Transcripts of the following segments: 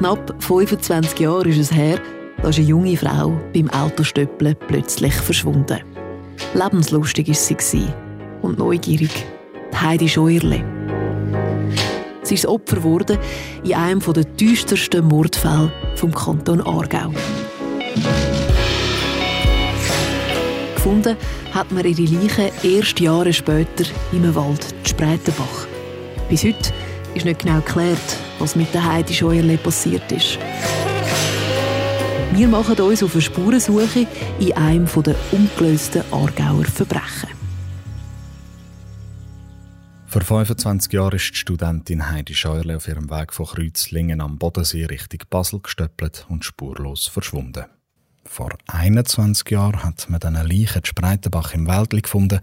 knapp 25 Jahren ist es her, da eine junge Frau beim Autostöppeln plötzlich verschwunden. Lebenslustig war sie und neugierig. Heidi Scheuerle. Sie ist Opfer geworden in einem der düstersten Mordfälle vom Kanton Aargau. Gefunden hat man ihre Leiche erst Jahre später im Wald Spreitenbach. Bis heute ist nicht genau geklärt, was mit der Heidi Scheuerle passiert ist. Wir machen uns auf eine Spurensuche in einem der ungelösten Aargauer Verbrechen. Vor 25 Jahren ist die Studentin Heidi Scheuerle auf ihrem Weg von Kreuzlingen am Bodensee Richtung Basel gestöppelt und spurlos verschwunden. Vor 21 Jahren hat man dann eine Leiche Spreitenbach im Wäldli gefunden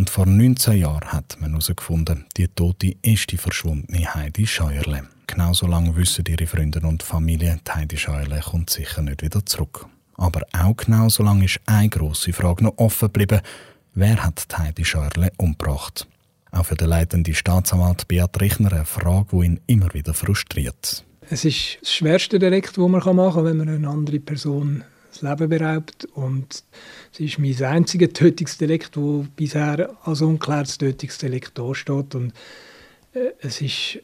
und vor 19 Jahren hat man herausgefunden, die Tote ist die verschwundene Heidi Scheuerle. Genauso lange wissen ihre Freunde und Familie, die Heidi Scheuerle kommt sicher nicht wieder zurück. Aber auch genauso lange ist eine grosse Frage noch offen geblieben. Wer hat die Heidi Scheuerle umgebracht? Auch für den leitenden Staatsanwalt Beat Richner eine Frage, die ihn immer wieder frustriert. Es ist das schwerste Delikt, das man machen kann, wenn man eine andere Person das Leben beraubt. Und es ist mein einziges Tötungsdelikt, das bisher als unklärtes Tötungsdelikt dasteht. Und äh, es ist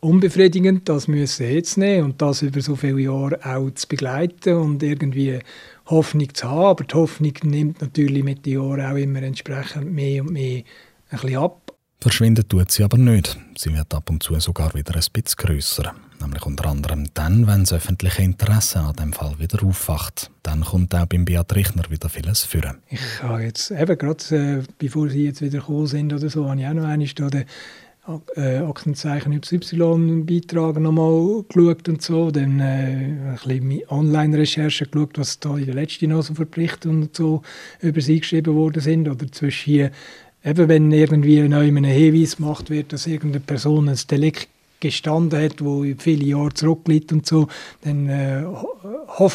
unbefriedigend, das müssen jetzt nehmen und das über so viele Jahre auch zu begleiten und irgendwie Hoffnung zu haben. Aber die Hoffnung nimmt natürlich mit den Jahren auch immer entsprechend mehr und mehr ein bisschen ab. Verschwinden tut sie aber nicht. Sie wird ab und zu sogar wieder ein bisschen grösser. Nämlich unter anderem dann, wenn das öffentliche Interesse an dem Fall wieder aufwacht. Dann kommt auch beim Beat Richner wieder vieles führen. Ich habe jetzt eben gerade, äh, bevor Sie jetzt wieder gekommen sind oder so, habe ich auch noch einmal den äh, Aktenzeichen YY-Beitrag nochmal geschaut und so. Dann äh, ein bisschen Online-Recherche geschaut, was da in der letzten noch so und so über sie geschrieben worden sind. Oder zwischen hier eben wenn irgendwie neu ein Hinweis gemacht wird, dass irgendeine Person ein Delikt gestanden hat, wo viele Jahre zurückliegt und so, dann äh,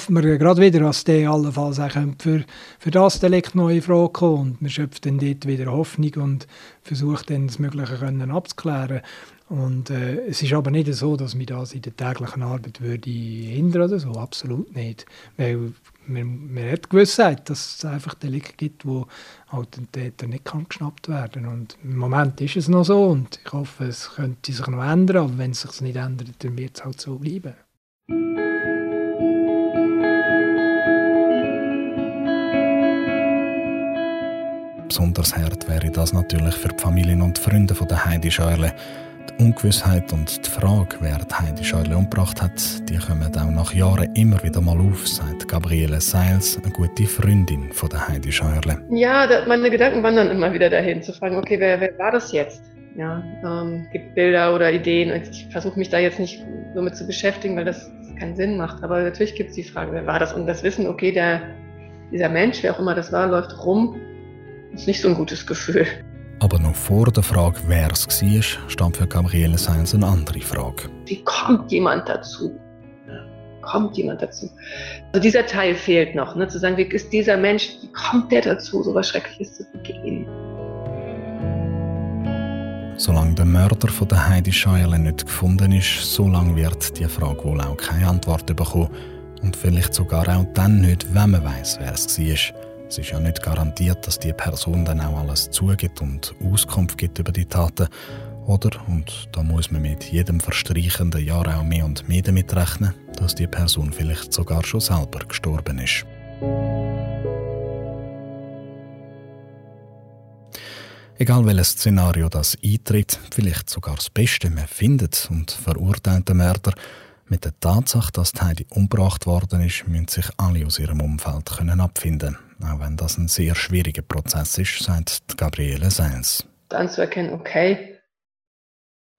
man gerade wieder, dass der allenfalls auch für, für das Delikt neue Frage kommt. Und man schöpft dann dort wieder Hoffnung und versucht dann das Mögliche können abzuklären. Und äh, es ist aber nicht so, dass mir das in der täglichen Arbeit würde hindern oder so, absolut nicht. Weil man, man hat Gewissheit, dass es einfach Delikte gibt, wo halt ein Täter nicht kann geschnappt werden. Und im Moment ist es noch so und ich hoffe, es könnte sich noch ändern, aber wenn es sich nicht ändert, dann wird es halt so bleiben. Besonders hart wäre das natürlich für die Familien und Freunde von der Heidi Scheuerle, die Ungewissheit und die Frage, wer die Heidi Schäule umgebracht hat, die kommen auch nach Jahren immer wieder mal auf, sagt Gabriele Seils, eine gute Freundin von der Heidi Scheuerle. Ja, meine Gedanken wandern immer wieder dahin, zu fragen, okay, wer, wer war das jetzt? Ja, ähm, gibt Bilder oder Ideen. Ich versuche mich da jetzt nicht so mit zu beschäftigen, weil das keinen Sinn macht. Aber natürlich gibt es die Frage, wer war das? Und das Wissen, okay, der, dieser Mensch, wer auch immer das war, läuft rum, ist nicht so ein gutes Gefühl. Aber noch vor der Frage, wer es war, stand für Gabriele Seins eine andere Frage. Wie kommt jemand dazu? Kommt jemand dazu? Also dieser Teil fehlt noch, ne? zu sagen, wie ist dieser Mensch, wie kommt der dazu, so etwas Schreckliches zu begehen? Solange der Mörder von der Heidi Scheuerle nicht gefunden ist, solange wird die Frage wohl auch keine Antwort bekommen. Und vielleicht sogar auch dann nicht, wenn man weiß, wer es war. Es ist ja nicht garantiert, dass die Person dann auch alles zugibt und Auskunft gibt über die Taten. Oder, und da muss man mit jedem verstreichenden Jahr auch mehr und mehr damit rechnen, dass die Person vielleicht sogar schon selber gestorben ist. Egal welches Szenario das eintritt, vielleicht sogar das Beste, man findet und verurteilt den Mörder, mit der Tatsache, dass Heidi umgebracht worden ist, müssen sich alle aus ihrem Umfeld können abfinden auch wenn das ein sehr schwieriger Prozess ist, sagt Gabriele Seils. Anzuerkennen, okay,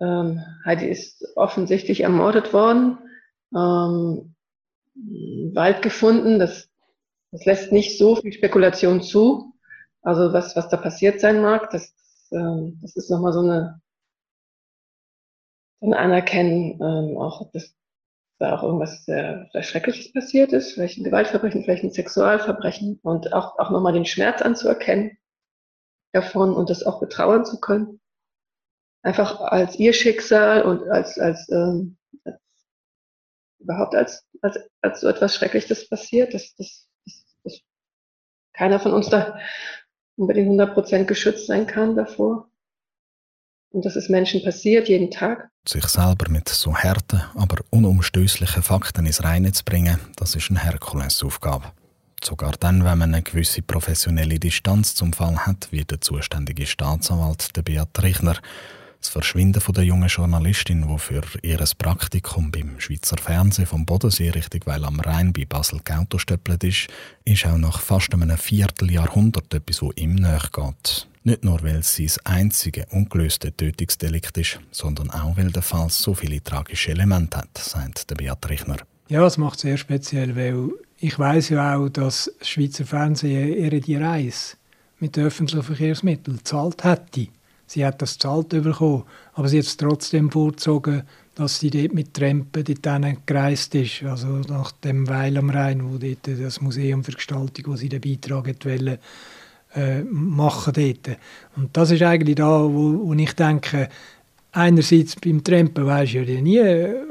ähm, Heidi ist offensichtlich ermordet worden, ähm, Wald gefunden, das, das lässt nicht so viel Spekulation zu. Also was, was da passiert sein mag, das, ähm, das ist nochmal so eine, so ein Anerkennen, ähm, auch das, da auch irgendwas sehr, sehr Schreckliches passiert ist, vielleicht ein Gewaltverbrechen, vielleicht ein Sexualverbrechen und auch, auch nochmal den Schmerz anzuerkennen davon und das auch betrauern zu können. Einfach als ihr Schicksal und als, als, ähm, als überhaupt als, als, als so etwas Schreckliches passiert, dass, dass, dass, dass keiner von uns da unbedingt 100% geschützt sein kann davor. Und dass es Menschen passiert, jeden Tag. Sich selber mit so harten, aber unumstößlichen Fakten ins Reine zu bringen, das ist eine Herkulesaufgabe. Sogar dann, wenn man eine gewisse professionelle Distanz zum Fall hat, wie der zuständige Staatsanwalt der Beat Richner. Das Verschwinden von der jungen Journalistin, die für ihr Praktikum beim Schweizer Fernsehen vom Bodensee Richtung Weil am Rhein bei Basel geautostöppelt ist, ist auch nach fast einem Vierteljahrhundert etwas, wo ihm nachgeht. Nicht nur, weil es sein einzige ungelöste Tötungsdelikt ist, sondern auch, weil der Fall so viele tragische Elemente hat, sagt der Beat Richner. Ja, es macht sehr speziell, weil ich weiß ja auch, dass das Schweizer Fernsehen ihre die Reise mit öffentlichen Verkehrsmitteln gezahlt hätte. Sie hat das zahlt bekommen, aber sie hat es trotzdem vorgezogen, dass sie dort mit Trampen dort gereist ist, also nach dem Weil am Rhein, wo dort das Museum für Gestaltung, wo sie den Beitrag wollte, äh, machen dort. Und das ist eigentlich da, wo, wo ich denke, einerseits beim Trampen weisst du ja nie,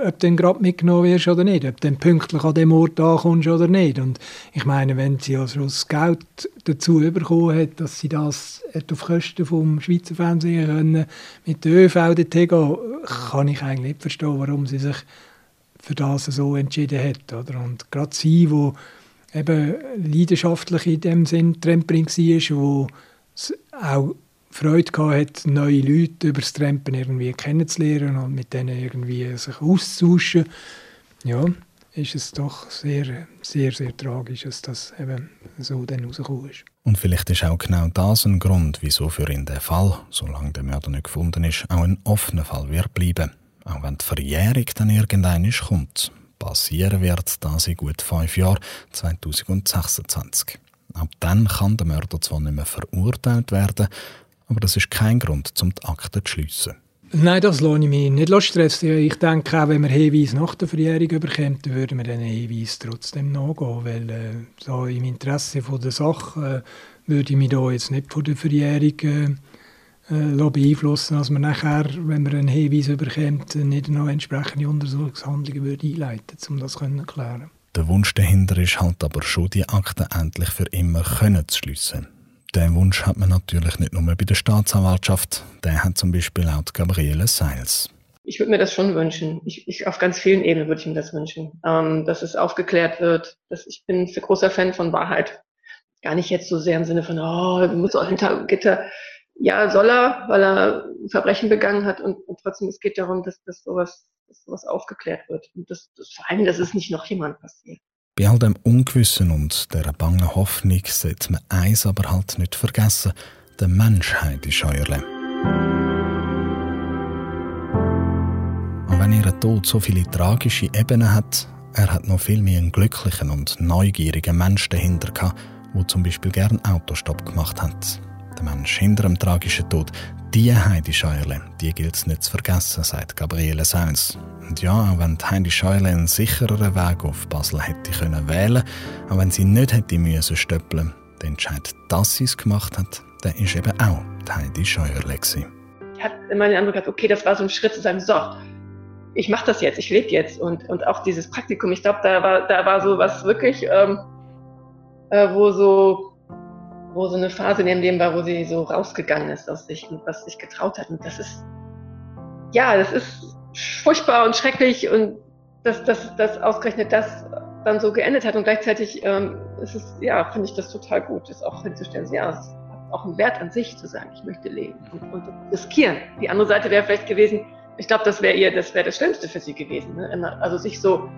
ob du gerade mitgenommen wirst oder nicht, ob du pünktlich an dem Ort ankommst oder nicht. Und ich meine, wenn sie also das Geld dazu bekommen hat, dass sie das auf Kosten vom Schweizer Fernsehen können, mit der ÖV dorthin gehen, kann ich eigentlich nicht verstehen, warum sie sich für das so entschieden hat. Oder? Und gerade sie, wo eben leidenschaftlich in dem Sinn Tramperin war, wo auch Freude gehabt neue Leute über das Trampen irgendwie kennenzulernen und mit denen irgendwie sich auszutauschen, ja, ist es doch sehr, sehr, sehr tragisch, dass das eben so dann rausgekommen ist. Und vielleicht ist auch genau das ein Grund, wieso für ihn der Fall, solange der Mörder nicht gefunden ist, auch ein offener Fall wird bleiben. Auch wenn die Verjährung dann irgendwann kommt. Passieren wird das in gut fünf Jahren, 2026. Ab dann kann der Mörder zwar nicht mehr verurteilt werden, aber das ist kein Grund, um die Akte zu schliessen. Nein, das lohne ich mich nicht stressen. Ich denke, auch wenn wir Hinweise nach der Verjährung dann würden wir diesen Hinweis trotzdem nachgehen, weil äh, so im Interesse von der Sache äh, würde ich mich da jetzt nicht von der Verjährung äh, äh, beeinflussen, dass man nachher, wenn wir einen Hinweis bekommt, nicht noch entsprechende Untersuchungshandlungen würde einleiten um das zu klären. Der Wunsch dahinter ist halt aber schon, die Akte endlich für immer können zu schliessen. Den Wunsch hat man natürlich nicht nur bei der Staatsanwaltschaft, der hat zum Beispiel auch Gabriele Seils. Ich würde mir das schon wünschen. Ich, ich, auf ganz vielen Ebenen würde ich mir das wünschen, ähm, dass es aufgeklärt wird. Dass ich bin ein großer Fan von Wahrheit. Gar nicht jetzt so sehr im Sinne von, oh, musst auch hinter Gitter. Ja, soll er, weil er ein Verbrechen begangen hat und, und trotzdem es geht darum, dass, dass, sowas, dass sowas aufgeklärt wird und das, das, vor allem, dass es nicht noch jemand passiert. Bei all dem Ungewissen und der bangen Hoffnung sollte man eins aber halt nicht vergessen, der Menschheit ist Scheuerle. Und wenn ihr Tod so viele tragische Ebenen hat, er hat noch viel mehr einen glücklichen und neugierigen Mensch dahinter gehabt, der zum Beispiel gern Autostopp gemacht hat. Der Mensch hinter dem tragischen Tod, die Heidi Scheuerle, die gilt es nicht zu vergessen, sagt Gabriele Seins. Und ja, wenn Heidi Scheule einen sichereren Weg auf Basel hätte können wählen, auch wenn sie nicht hätte müssen stöppeln, der Entscheid, dass sie es gemacht hat, der ist eben auch Heidi Scheuerle gewesen. Ich hatte immer den Eindruck gehabt, okay, das war so ein Schritt zu sagen, so, ich mache das jetzt, ich lebe jetzt und, und auch dieses Praktikum, ich glaube, da war, da war so was wirklich, ähm, äh, wo so wo so eine Phase in ihrem Leben war, wo sie so rausgegangen ist aus sich und was sich getraut hat. Und das ist, ja, das ist furchtbar und schrecklich und dass, dass, dass ausgerechnet das dann so geendet hat und gleichzeitig ähm, ist es, ja, finde ich das total gut, das auch hinzustellen. Ja, es hat auch einen Wert an sich zu sagen, ich möchte leben und, und riskieren. Die andere Seite wäre vielleicht gewesen, ich glaube, das wäre ihr, das wäre das Schlimmste für sie gewesen. Ne? Also sich so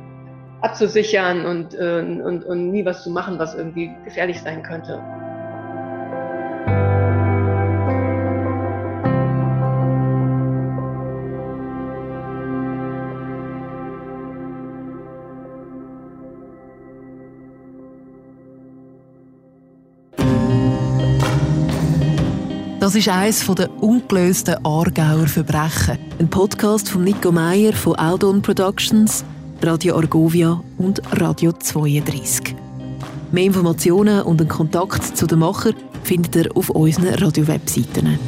abzusichern und, äh, und, und nie was zu machen, was irgendwie gefährlich sein könnte. Das ist eines der ungelösten Aargauer Verbrechen. Ein Podcast von Nico Meyer von Aldon Productions, Radio Argovia und Radio 32. Mehr Informationen und einen Kontakt zu den Macher findet ihr auf unseren Radio-Webseiten.